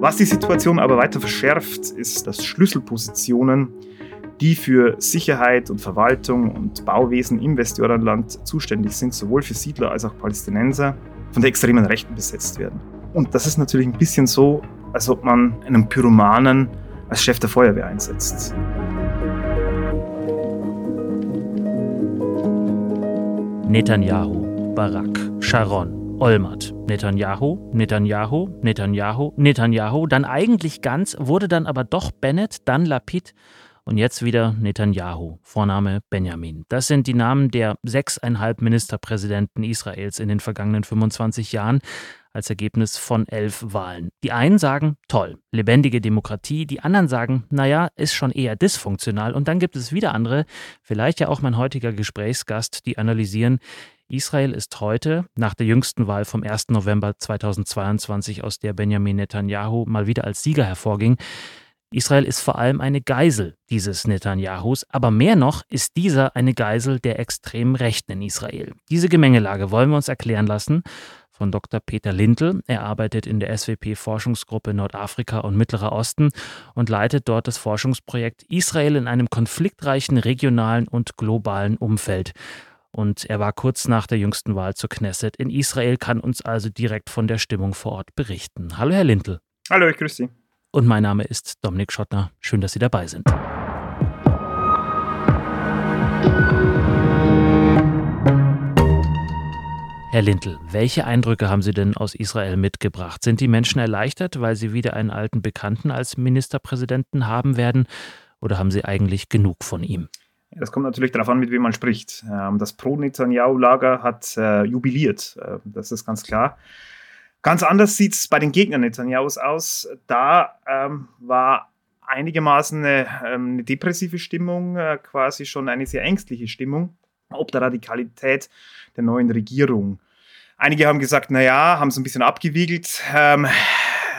Was die Situation aber weiter verschärft, ist, dass Schlüsselpositionen, die für Sicherheit und Verwaltung und Bauwesen im Westjordanland zuständig sind, sowohl für Siedler als auch Palästinenser, von der extremen Rechten besetzt werden. Und das ist natürlich ein bisschen so, als ob man einen Pyromanen als Chef der Feuerwehr einsetzt. Netanyahu, Barak, Sharon, Olmert, Netanyahu, Netanyahu, Netanyahu, Netanyahu, dann eigentlich ganz, wurde dann aber doch Bennett, dann Lapid und jetzt wieder Netanyahu, Vorname Benjamin. Das sind die Namen der sechseinhalb Ministerpräsidenten Israels in den vergangenen 25 Jahren als Ergebnis von elf Wahlen. Die einen sagen, toll, lebendige Demokratie, die anderen sagen, naja, ist schon eher dysfunktional. Und dann gibt es wieder andere, vielleicht ja auch mein heutiger Gesprächsgast, die analysieren, Israel ist heute, nach der jüngsten Wahl vom 1. November 2022, aus der Benjamin Netanyahu mal wieder als Sieger hervorging, Israel ist vor allem eine Geisel dieses Netanyahus, aber mehr noch ist dieser eine Geisel der extremen Rechten in Israel. Diese Gemengelage wollen wir uns erklären lassen von Dr. Peter Lintel. Er arbeitet in der SWP-Forschungsgruppe Nordafrika und Mittlerer Osten und leitet dort das Forschungsprojekt Israel in einem konfliktreichen regionalen und globalen Umfeld. Und er war kurz nach der jüngsten Wahl zur Knesset in Israel, kann uns also direkt von der Stimmung vor Ort berichten. Hallo, Herr Lintel. Hallo, ich grüße Sie. Und mein Name ist Dominik Schottner. Schön, dass Sie dabei sind. Herr Lintel, welche Eindrücke haben Sie denn aus Israel mitgebracht? Sind die Menschen erleichtert, weil sie wieder einen alten Bekannten als Ministerpräsidenten haben werden? Oder haben sie eigentlich genug von ihm? Das kommt natürlich darauf an, mit wem man spricht. Ähm, das Pro-Netanyahu-Lager hat äh, jubiliert, äh, das ist ganz klar. Ganz anders sieht es bei den Gegnern Netanyahus aus. Da ähm, war einigermaßen eine, ähm, eine depressive Stimmung, äh, quasi schon eine sehr ängstliche Stimmung, ob der Radikalität der neuen Regierung. Einige haben gesagt, naja, haben es ein bisschen abgewiegelt. Ähm,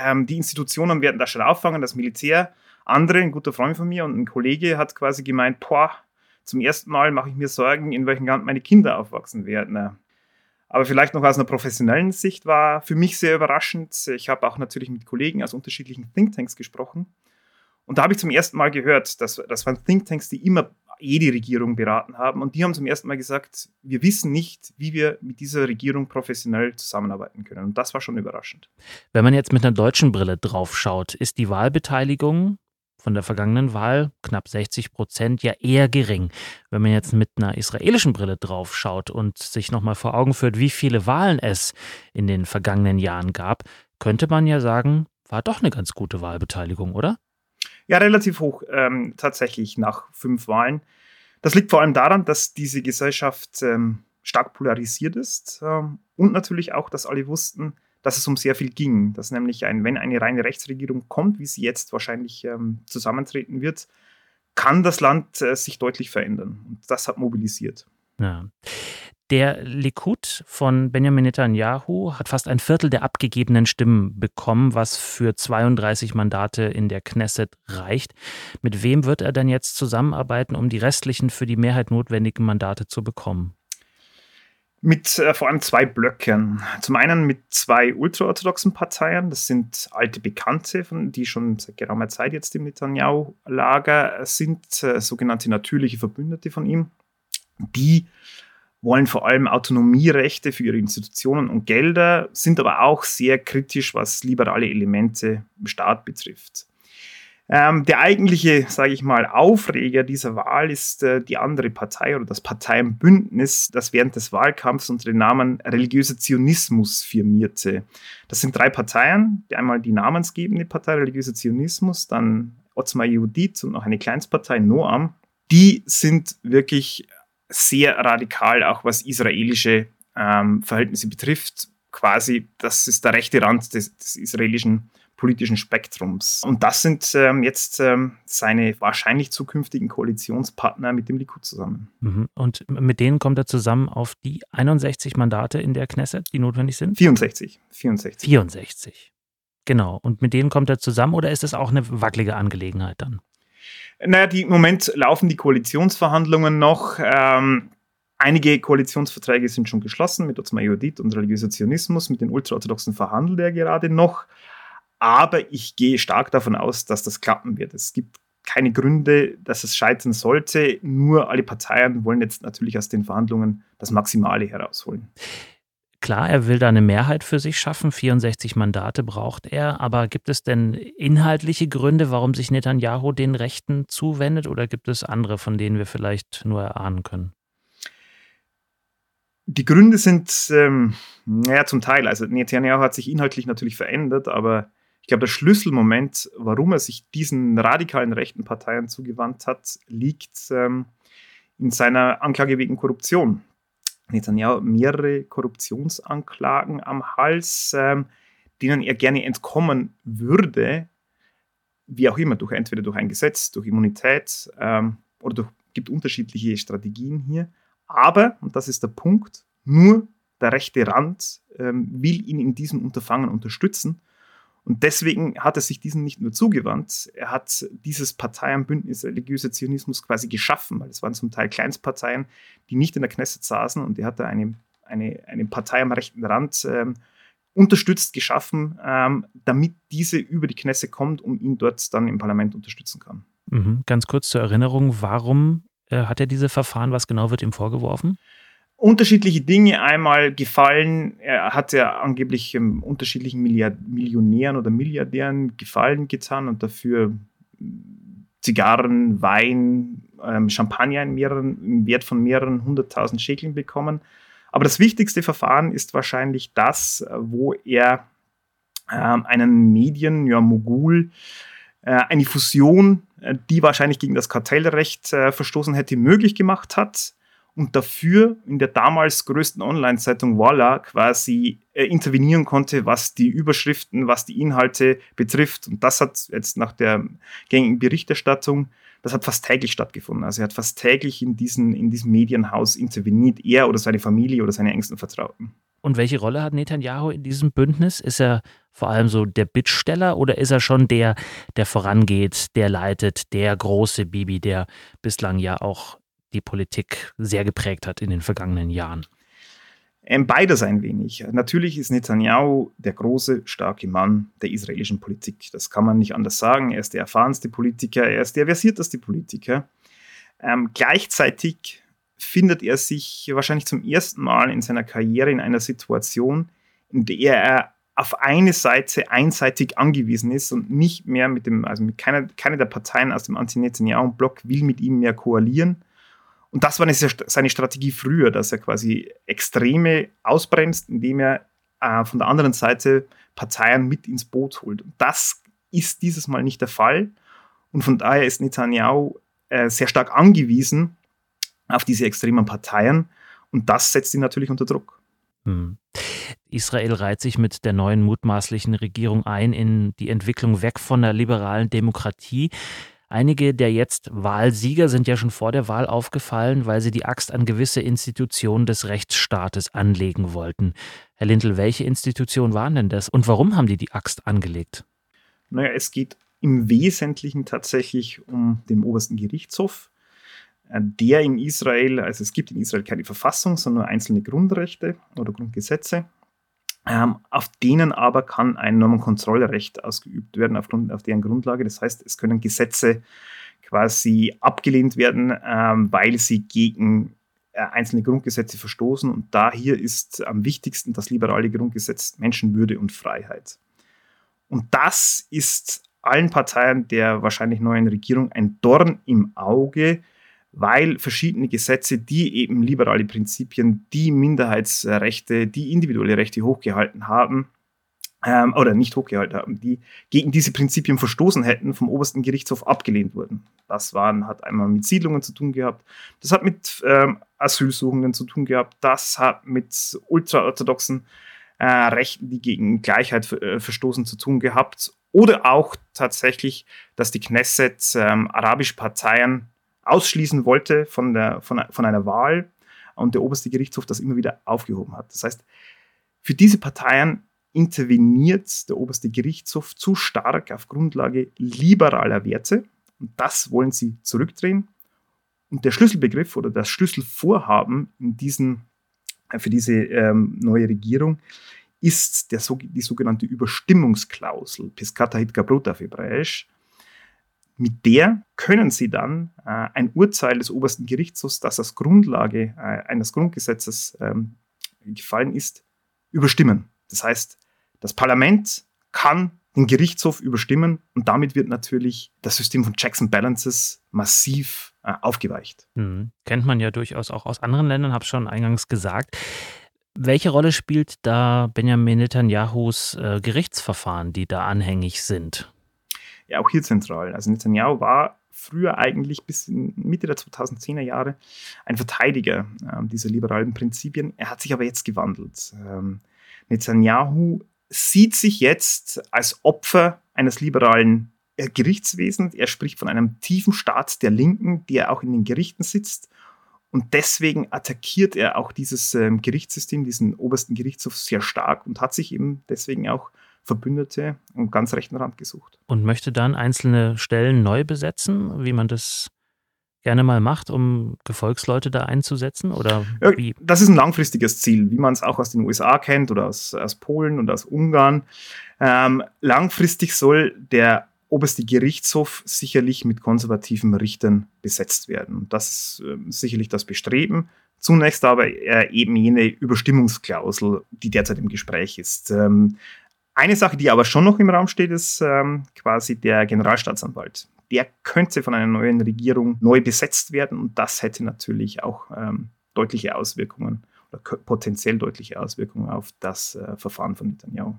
ähm, die Institutionen werden das schon auffangen, das Militär. Andere, ein guter Freund von mir und ein Kollege hat quasi gemeint, boah, zum ersten Mal mache ich mir Sorgen, in welchem Land meine Kinder aufwachsen werden. Aber vielleicht noch aus einer professionellen Sicht war für mich sehr überraschend. Ich habe auch natürlich mit Kollegen aus unterschiedlichen Thinktanks gesprochen. Und da habe ich zum ersten Mal gehört, dass das waren Thinktanks, die immer jede Regierung beraten haben. Und die haben zum ersten Mal gesagt, wir wissen nicht, wie wir mit dieser Regierung professionell zusammenarbeiten können. Und das war schon überraschend. Wenn man jetzt mit einer deutschen Brille drauf schaut, ist die Wahlbeteiligung von der vergangenen Wahl, knapp 60 Prozent, ja eher gering. Wenn man jetzt mit einer israelischen Brille drauf schaut und sich nochmal vor Augen führt, wie viele Wahlen es in den vergangenen Jahren gab, könnte man ja sagen, war doch eine ganz gute Wahlbeteiligung, oder? Ja, relativ hoch ähm, tatsächlich nach fünf Wahlen. Das liegt vor allem daran, dass diese Gesellschaft ähm, stark polarisiert ist ähm, und natürlich auch, dass alle wussten, dass es um sehr viel ging. Dass nämlich, ein, wenn eine reine Rechtsregierung kommt, wie sie jetzt wahrscheinlich ähm, zusammentreten wird, kann das Land äh, sich deutlich verändern. Und das hat mobilisiert. Ja. Der Likud von Benjamin Netanyahu hat fast ein Viertel der abgegebenen Stimmen bekommen, was für 32 Mandate in der Knesset reicht. Mit wem wird er denn jetzt zusammenarbeiten, um die restlichen für die Mehrheit notwendigen Mandate zu bekommen? Mit äh, vor allem zwei Blöcken. Zum einen mit zwei ultraorthodoxen Parteien, das sind alte Bekannte, von, die schon seit geraumer Zeit jetzt im Netanyahu-Lager sind, äh, sogenannte natürliche Verbündete von ihm, die wollen vor allem Autonomierechte für ihre Institutionen und Gelder, sind aber auch sehr kritisch, was liberale Elemente im Staat betrifft. Ähm, der eigentliche, sage ich mal, Aufreger dieser Wahl ist äh, die andere Partei oder das Parteienbündnis, das während des Wahlkampfs unter dem Namen religiöser Zionismus firmierte. Das sind drei Parteien, einmal die namensgebende Partei religiöser Zionismus, dann Otzma Yehudit und noch eine Kleinstpartei Noam. Die sind wirklich sehr radikal, auch was israelische ähm, Verhältnisse betrifft. Quasi, das ist der rechte Rand des, des israelischen politischen Spektrums. Und das sind ähm, jetzt ähm, seine wahrscheinlich zukünftigen Koalitionspartner mit dem Likud zusammen. Mhm. Und mit denen kommt er zusammen auf die 61 Mandate in der Knesset, die notwendig sind? 64. 64. 64. Genau. Und mit denen kommt er zusammen oder ist das auch eine wackelige Angelegenheit dann? Naja, die, im Moment laufen die Koalitionsverhandlungen noch. Ähm, einige Koalitionsverträge sind schon geschlossen mit Otzma Yehudit und religiöser Zionismus. Mit den Ultraorthodoxen verhandelt er gerade noch. Aber ich gehe stark davon aus, dass das klappen wird. Es gibt keine Gründe, dass es scheitern sollte. Nur alle Parteien wollen jetzt natürlich aus den Verhandlungen das Maximale herausholen. Klar, er will da eine Mehrheit für sich schaffen. 64 Mandate braucht er. Aber gibt es denn inhaltliche Gründe, warum sich Netanyahu den Rechten zuwendet? Oder gibt es andere, von denen wir vielleicht nur erahnen können? Die Gründe sind, ähm, naja, zum Teil. Also Netanyahu hat sich inhaltlich natürlich verändert, aber glaube, der Schlüsselmoment, warum er sich diesen radikalen rechten Parteien zugewandt hat, liegt ähm, in seiner Anklage wegen Korruption. Netanyahu mehrere Korruptionsanklagen am Hals, ähm, denen er gerne entkommen würde, wie auch immer, durch entweder durch ein Gesetz, durch Immunität ähm, oder durch, gibt unterschiedliche Strategien hier. Aber, und das ist der Punkt, nur der rechte Rand ähm, will ihn in diesem Unterfangen unterstützen und deswegen hat er sich diesen nicht nur zugewandt, er hat dieses Parteienbündnis religiöser Zionismus quasi geschaffen, weil es waren zum Teil Kleinstparteien, die nicht in der Knesset saßen und er hat da eine, eine, eine Partei am rechten Rand ähm, unterstützt, geschaffen, ähm, damit diese über die Knesset kommt und ihn dort dann im Parlament unterstützen kann. Mhm. Ganz kurz zur Erinnerung, warum äh, hat er diese Verfahren? Was genau wird ihm vorgeworfen? Unterschiedliche Dinge einmal gefallen. Er hat ja angeblich ähm, unterschiedlichen Milliard Millionären oder Milliardären Gefallen getan und dafür Zigarren, Wein, ähm, Champagner in mehreren, im Wert von mehreren hunderttausend Schäkeln bekommen. Aber das wichtigste Verfahren ist wahrscheinlich das, wo er ähm, einen Medien, ja, Mogul, äh, eine Fusion, äh, die wahrscheinlich gegen das Kartellrecht äh, verstoßen hätte, möglich gemacht hat und dafür in der damals größten Online-Zeitung Walla quasi äh, intervenieren konnte, was die Überschriften, was die Inhalte betrifft. Und das hat jetzt nach der gängigen Berichterstattung, das hat fast täglich stattgefunden. Also er hat fast täglich in, diesen, in diesem Medienhaus interveniert, er oder seine Familie oder seine engsten Vertrauten. Und welche Rolle hat Netanyahu in diesem Bündnis? Ist er vor allem so der Bittsteller oder ist er schon der, der vorangeht, der leitet, der große Bibi, der bislang ja auch die Politik sehr geprägt hat in den vergangenen Jahren? Ähm, beides ein wenig. Natürlich ist Netanyahu der große, starke Mann der israelischen Politik. Das kann man nicht anders sagen. Er ist der erfahrenste Politiker, er ist der versierteste Politiker. Ähm, gleichzeitig findet er sich wahrscheinlich zum ersten Mal in seiner Karriere in einer Situation, in der er auf eine Seite einseitig angewiesen ist und nicht mehr mit dem, also mit keiner, keine der Parteien aus dem Anti-Netanyahu-Block will mit ihm mehr koalieren und das war eine, seine Strategie früher, dass er quasi Extreme ausbremst, indem er äh, von der anderen Seite Parteien mit ins Boot holt. Und das ist dieses Mal nicht der Fall. Und von daher ist Netanyahu äh, sehr stark angewiesen auf diese extremen Parteien. Und das setzt ihn natürlich unter Druck. Hm. Israel reiht sich mit der neuen mutmaßlichen Regierung ein in die Entwicklung weg von der liberalen Demokratie. Einige der jetzt Wahlsieger sind ja schon vor der Wahl aufgefallen, weil sie die Axt an gewisse Institutionen des Rechtsstaates anlegen wollten. Herr Lindl, welche Institutionen waren denn das und warum haben die die Axt angelegt? Naja, es geht im Wesentlichen tatsächlich um den obersten Gerichtshof, äh, der in Israel, also es gibt in Israel keine Verfassung, sondern einzelne Grundrechte oder Grundgesetze. Ähm, auf denen aber kann ein Normenkontrollrecht ausgeübt werden, aufgrund, auf deren Grundlage. Das heißt, es können Gesetze quasi abgelehnt werden, ähm, weil sie gegen äh, einzelne Grundgesetze verstoßen. Und da hier ist am wichtigsten das liberale Grundgesetz Menschenwürde und Freiheit. Und das ist allen Parteien der wahrscheinlich neuen Regierung ein Dorn im Auge, weil verschiedene Gesetze, die eben liberale Prinzipien, die Minderheitsrechte, die individuelle Rechte hochgehalten haben, ähm, oder nicht hochgehalten haben, die gegen diese Prinzipien verstoßen hätten, vom obersten Gerichtshof abgelehnt wurden. Das waren, hat einmal mit Siedlungen zu tun gehabt, das hat mit ähm, Asylsuchenden zu tun gehabt, das hat mit ultraorthodoxen äh, Rechten, die gegen Gleichheit äh, verstoßen, zu tun gehabt. Oder auch tatsächlich, dass die Knesset ähm, arabische Parteien ausschließen wollte von, der, von, von einer Wahl und der oberste Gerichtshof das immer wieder aufgehoben hat. Das heißt, für diese Parteien interveniert der oberste Gerichtshof zu stark auf Grundlage liberaler Werte und das wollen sie zurückdrehen. Und der Schlüsselbegriff oder das Schlüsselvorhaben in diesen, für diese ähm, neue Regierung ist der, die sogenannte Überstimmungsklausel, Piscata hit Bruta auf Hebräisch. Mit der können Sie dann äh, ein Urteil des obersten Gerichtshofs, das als Grundlage äh, eines Grundgesetzes ähm, gefallen ist, überstimmen. Das heißt, das Parlament kann den Gerichtshof überstimmen und damit wird natürlich das System von Checks and Balances massiv äh, aufgeweicht. Mhm. Kennt man ja durchaus auch aus anderen Ländern, habe schon eingangs gesagt. Welche Rolle spielt da Benjamin Netanyahus äh, Gerichtsverfahren, die da anhängig sind? Ja, auch hier zentral. Also Netanyahu war früher eigentlich bis in Mitte der 2010er Jahre ein Verteidiger äh, dieser liberalen Prinzipien. Er hat sich aber jetzt gewandelt. Ähm, Netanyahu sieht sich jetzt als Opfer eines liberalen äh, Gerichtswesens. Er spricht von einem tiefen Staat der Linken, der auch in den Gerichten sitzt. Und deswegen attackiert er auch dieses ähm, Gerichtssystem, diesen obersten Gerichtshof sehr stark und hat sich eben deswegen auch Verbündete am ganz rechten Rand gesucht. Und möchte dann einzelne Stellen neu besetzen, wie man das gerne mal macht, um Gefolgsleute da einzusetzen? Oder wie? Das ist ein langfristiges Ziel, wie man es auch aus den USA kennt oder aus, aus Polen und aus Ungarn. Ähm, langfristig soll der oberste Gerichtshof sicherlich mit konservativen Richtern besetzt werden. Das ist äh, sicherlich das Bestreben. Zunächst aber äh, eben jene Überstimmungsklausel, die derzeit im Gespräch ist. Ähm, eine Sache, die aber schon noch im Raum steht, ist ähm, quasi der Generalstaatsanwalt der könnte von einer neuen Regierung neu besetzt werden und das hätte natürlich auch ähm, deutliche Auswirkungen oder potenziell deutliche Auswirkungen auf das äh, Verfahren von Netanyahu.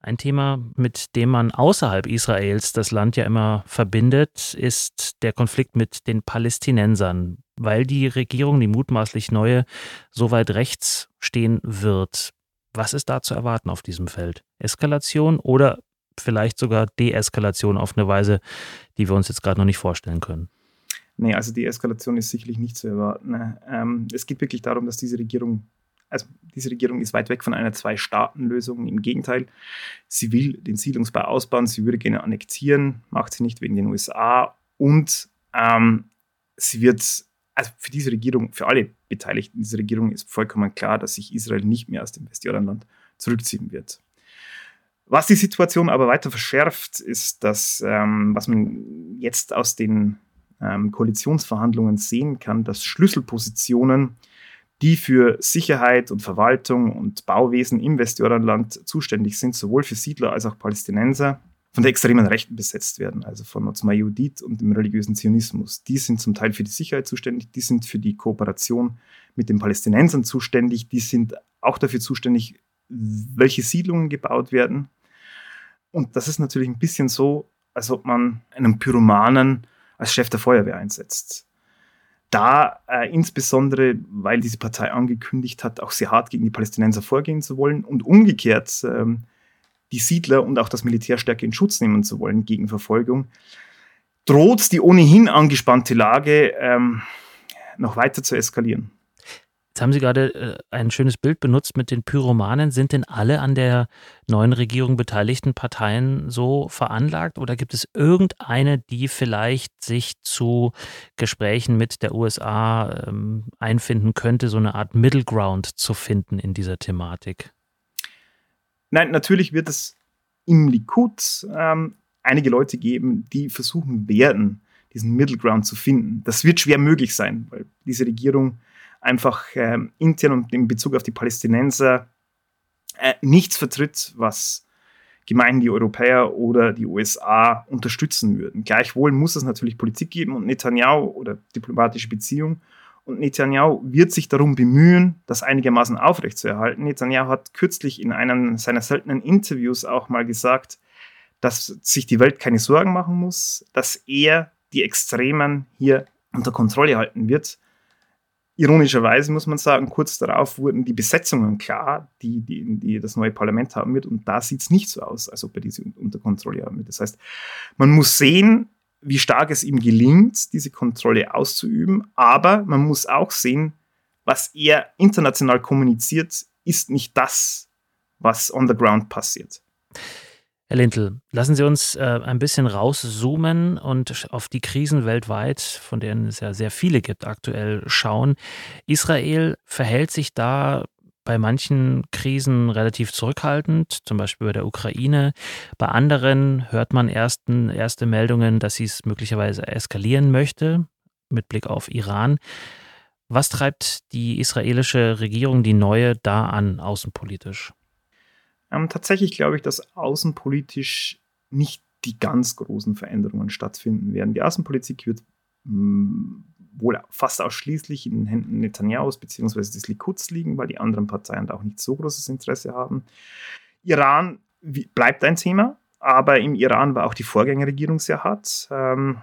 Ein Thema, mit dem man außerhalb Israels das Land ja immer verbindet, ist der Konflikt mit den Palästinensern, weil die Regierung, die mutmaßlich neue, so weit rechts stehen wird. Was ist da zu erwarten auf diesem Feld? Eskalation oder vielleicht sogar Deeskalation auf eine Weise, die wir uns jetzt gerade noch nicht vorstellen können. Nee, also die Eskalation ist sicherlich nicht zu erwarten. Ähm, es geht wirklich darum, dass diese Regierung, also diese Regierung ist weit weg von einer Zwei-Staaten-Lösung. Im Gegenteil, sie will den Siedlungsbau ausbauen, sie würde gerne annektieren, macht sie nicht wegen den USA und ähm, sie wird, also für diese Regierung, für alle Beteiligten dieser Regierung ist vollkommen klar, dass sich Israel nicht mehr aus dem Westjordanland zurückziehen wird. Was die Situation aber weiter verschärft, ist, dass, ähm, was man jetzt aus den ähm, Koalitionsverhandlungen sehen kann, dass Schlüsselpositionen, die für Sicherheit und Verwaltung und Bauwesen im Westjordanland zuständig sind, sowohl für Siedler als auch Palästinenser, von der extremen Rechten besetzt werden, also von Otzma Yehudit und dem religiösen Zionismus. Die sind zum Teil für die Sicherheit zuständig, die sind für die Kooperation mit den Palästinensern zuständig, die sind auch dafür zuständig, welche Siedlungen gebaut werden. Und das ist natürlich ein bisschen so, als ob man einen Pyromanen als Chef der Feuerwehr einsetzt. Da äh, insbesondere, weil diese Partei angekündigt hat, auch sehr hart gegen die Palästinenser vorgehen zu wollen und umgekehrt ähm, die Siedler und auch das Militär stärker in Schutz nehmen zu wollen gegen Verfolgung, droht die ohnehin angespannte Lage ähm, noch weiter zu eskalieren. Jetzt haben Sie gerade äh, ein schönes Bild benutzt mit den Pyromanen. Sind denn alle an der neuen Regierung beteiligten Parteien so veranlagt oder gibt es irgendeine, die vielleicht sich zu Gesprächen mit der USA ähm, einfinden könnte, so eine Art Middle Ground zu finden in dieser Thematik? Nein, natürlich wird es im Likud ähm, einige Leute geben, die versuchen werden, diesen Middle Ground zu finden. Das wird schwer möglich sein, weil diese Regierung einfach äh, intern und in Bezug auf die Palästinenser äh, nichts vertritt, was Gemeinden, die Europäer oder die USA unterstützen würden. Gleichwohl muss es natürlich Politik geben und Netanyahu oder diplomatische Beziehungen. Und Netanyahu wird sich darum bemühen, das einigermaßen aufrechtzuerhalten. Netanyahu hat kürzlich in einem seiner seltenen Interviews auch mal gesagt, dass sich die Welt keine Sorgen machen muss, dass er die Extremen hier unter Kontrolle halten wird. Ironischerweise muss man sagen, kurz darauf wurden die Besetzungen klar, die, die, die das neue Parlament haben wird. Und da sieht es nicht so aus, als ob er diese unter Kontrolle haben wird. Das heißt, man muss sehen, wie stark es ihm gelingt, diese Kontrolle auszuüben. Aber man muss auch sehen, was er international kommuniziert, ist nicht das, was on the ground passiert. Herr Lintel, lassen Sie uns äh, ein bisschen rauszoomen und auf die Krisen weltweit, von denen es ja sehr viele gibt, aktuell schauen. Israel verhält sich da bei manchen Krisen relativ zurückhaltend, zum Beispiel bei der Ukraine. Bei anderen hört man ersten, erste Meldungen, dass sie es möglicherweise eskalieren möchte, mit Blick auf Iran. Was treibt die israelische Regierung, die neue, da an, außenpolitisch? Ähm, tatsächlich glaube ich, dass außenpolitisch nicht die ganz großen Veränderungen stattfinden werden. Die Außenpolitik wird mh, hm, wohl fast ausschließlich in den Händen Netanyahu's bzw. des Likuds liegen, weil die anderen Parteien da auch nicht so großes Interesse haben. Iran bleibt ein Thema, aber im Iran war auch die Vorgängerregierung sehr hart. Ähm,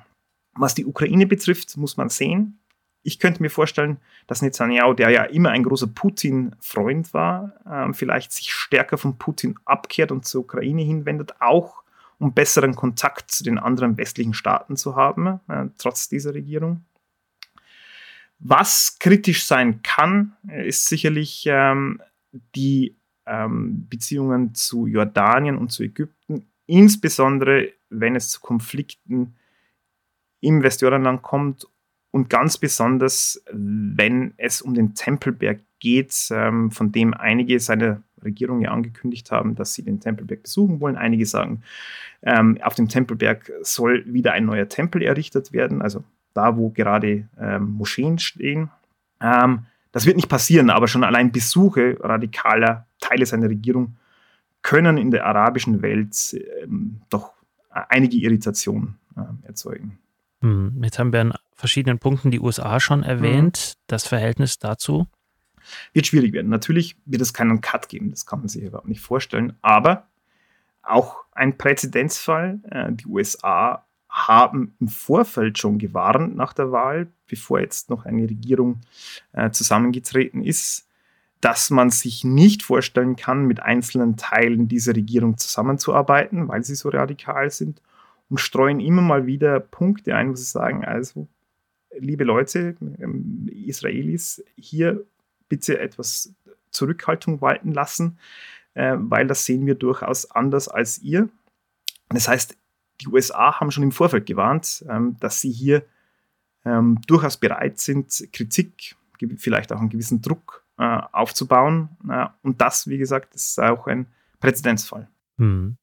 was die Ukraine betrifft, muss man sehen. Ich könnte mir vorstellen, dass Netanyahu, der ja immer ein großer Putin-Freund war, ähm, vielleicht sich stärker von Putin abkehrt und zur Ukraine hinwendet, auch um besseren Kontakt zu den anderen westlichen Staaten zu haben, äh, trotz dieser Regierung. Was kritisch sein kann, ist sicherlich ähm, die ähm, Beziehungen zu Jordanien und zu Ägypten, insbesondere wenn es zu Konflikten im Westjordanland kommt und ganz besonders, wenn es um den Tempelberg geht, ähm, von dem einige seiner Regierung ja angekündigt haben, dass sie den Tempelberg besuchen wollen. Einige sagen, ähm, auf dem Tempelberg soll wieder ein neuer Tempel errichtet werden, also da wo gerade ähm, Moscheen stehen. Ähm, das wird nicht passieren, aber schon allein Besuche radikaler Teile seiner Regierung können in der arabischen Welt ähm, doch einige Irritationen äh, erzeugen. Hm, jetzt haben wir an verschiedenen Punkten die USA schon erwähnt. Mhm. Das Verhältnis dazu? Wird schwierig werden. Natürlich wird es keinen Cut geben, das kann man sich überhaupt nicht vorstellen. Aber auch ein Präzedenzfall. Äh, die USA haben im Vorfeld schon gewarnt nach der Wahl, bevor jetzt noch eine Regierung äh, zusammengetreten ist, dass man sich nicht vorstellen kann, mit einzelnen Teilen dieser Regierung zusammenzuarbeiten, weil sie so radikal sind und streuen immer mal wieder Punkte ein, wo sie sagen, also liebe Leute, ähm, Israelis, hier bitte etwas Zurückhaltung walten lassen, äh, weil das sehen wir durchaus anders als ihr. Das heißt, die USA haben schon im Vorfeld gewarnt, ähm, dass sie hier ähm, durchaus bereit sind, Kritik, vielleicht auch einen gewissen Druck äh, aufzubauen. Äh, und das, wie gesagt, ist auch ein Präzedenzfall. Hm.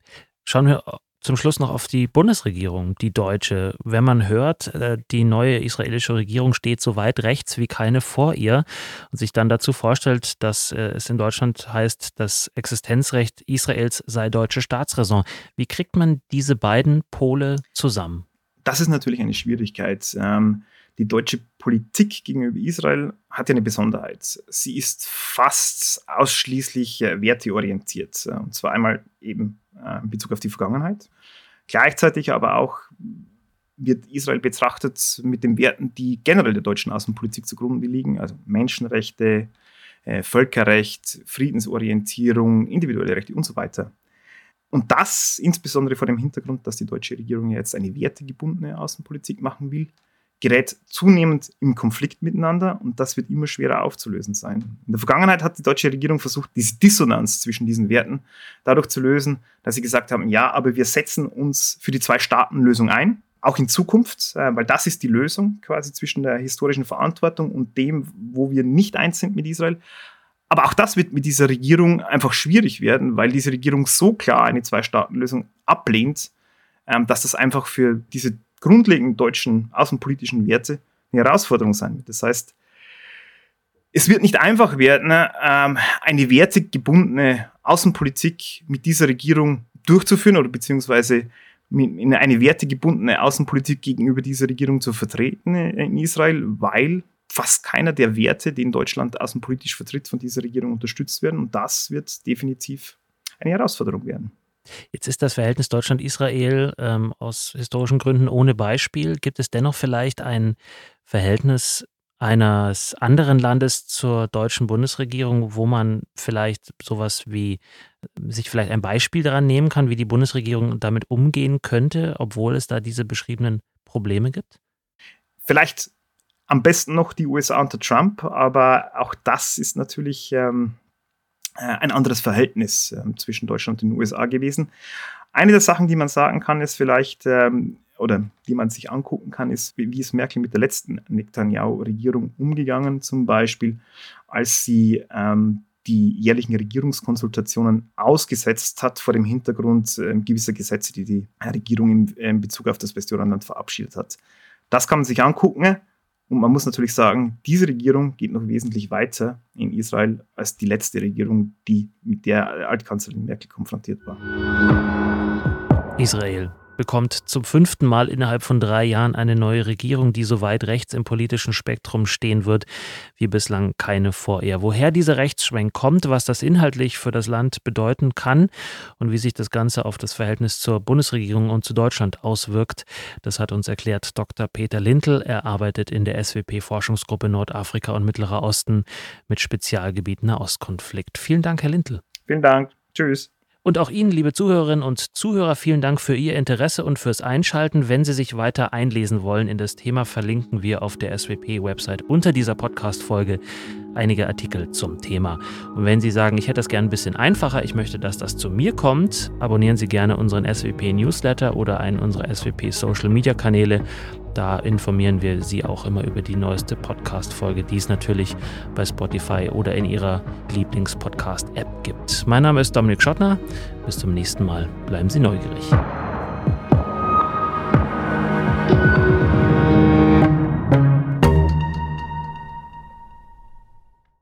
Schauen wir zum Schluss noch auf die Bundesregierung, die deutsche. Wenn man hört, äh, die neue israelische Regierung steht so weit rechts wie keine vor ihr und sich dann dazu vorstellt, dass äh, es in Deutschland heißt, das Existenzrecht Israels sei deutsche Staatsräson. Wie kriegt man diese beiden Pole zusammen? Das ist natürlich eine Schwierigkeit. Ähm, die deutsche Politik gegenüber Israel hat ja eine Besonderheit. Sie ist fast ausschließlich äh, werteorientiert. Und zwar einmal eben äh, in Bezug auf die Vergangenheit. Gleichzeitig aber auch wird Israel betrachtet mit den Werten, die generell der deutschen Außenpolitik zugrunde liegen, also Menschenrechte, äh, Völkerrecht, Friedensorientierung, individuelle Rechte und so weiter. Und das insbesondere vor dem Hintergrund, dass die deutsche Regierung jetzt eine wertegebundene Außenpolitik machen will, gerät zunehmend im Konflikt miteinander und das wird immer schwerer aufzulösen sein. In der Vergangenheit hat die deutsche Regierung versucht, diese Dissonanz zwischen diesen Werten dadurch zu lösen, dass sie gesagt haben, ja, aber wir setzen uns für die Zwei-Staaten-Lösung ein, auch in Zukunft, äh, weil das ist die Lösung quasi zwischen der historischen Verantwortung und dem, wo wir nicht eins sind mit Israel. Aber auch das wird mit dieser Regierung einfach schwierig werden, weil diese Regierung so klar eine Zwei-Staaten-Lösung ablehnt, ähm, dass das einfach für diese grundlegenden deutschen außenpolitischen Werte eine Herausforderung sein wird. Das heißt, es wird nicht einfach werden, ähm, eine wertegebundene Außenpolitik mit dieser Regierung durchzuführen oder beziehungsweise eine wertegebundene Außenpolitik gegenüber dieser Regierung zu vertreten in Israel, weil fast keiner der Werte, den Deutschland außenpolitisch vertritt, von dieser Regierung unterstützt werden. Und das wird definitiv eine Herausforderung werden. Jetzt ist das Verhältnis Deutschland-Israel ähm, aus historischen Gründen ohne Beispiel. Gibt es dennoch vielleicht ein Verhältnis eines anderen Landes zur deutschen Bundesregierung, wo man vielleicht sowas wie sich vielleicht ein Beispiel daran nehmen kann, wie die Bundesregierung damit umgehen könnte, obwohl es da diese beschriebenen Probleme gibt? Vielleicht am besten noch die USA unter Trump, aber auch das ist natürlich ähm, äh, ein anderes Verhältnis äh, zwischen Deutschland und den USA gewesen. Eine der Sachen, die man sagen kann, ist vielleicht, ähm, oder die man sich angucken kann, ist, wie, ist Merkel mit der letzten Netanyahu-Regierung umgegangen, zum Beispiel, als sie ähm, die jährlichen Regierungskonsultationen ausgesetzt hat vor dem Hintergrund äh, gewisser Gesetze, die die Regierung in Bezug auf das Westjordanland verabschiedet hat. Das kann man sich angucken. Und man muss natürlich sagen, diese Regierung geht noch wesentlich weiter in Israel als die letzte Regierung, die mit der Altkanzlerin Merkel konfrontiert war. Israel bekommt zum fünften Mal innerhalb von drei Jahren eine neue Regierung, die so weit rechts im politischen Spektrum stehen wird wie bislang keine vor ihr. Woher dieser Rechtsschwenk kommt, was das inhaltlich für das Land bedeuten kann und wie sich das Ganze auf das Verhältnis zur Bundesregierung und zu Deutschland auswirkt, das hat uns erklärt Dr. Peter Lintel. Er arbeitet in der SWP-Forschungsgruppe Nordafrika und Mittlerer Osten mit Spezialgebiet Nahostkonflikt. Vielen Dank, Herr Lintel. Vielen Dank. Tschüss. Und auch Ihnen, liebe Zuhörerinnen und Zuhörer, vielen Dank für Ihr Interesse und fürs Einschalten. Wenn Sie sich weiter einlesen wollen in das Thema, verlinken wir auf der SWP-Website unter dieser Podcast-Folge einige Artikel zum Thema. Und wenn Sie sagen, ich hätte das gerne ein bisschen einfacher, ich möchte, dass das zu mir kommt, abonnieren Sie gerne unseren SWP-Newsletter oder einen unserer SWP-Social-Media-Kanäle. Da informieren wir Sie auch immer über die neueste Podcast-Folge, die es natürlich bei Spotify oder in Ihrer Lieblings-Podcast-App gibt. Mein Name ist Dominik Schottner. Bis zum nächsten Mal. Bleiben Sie neugierig.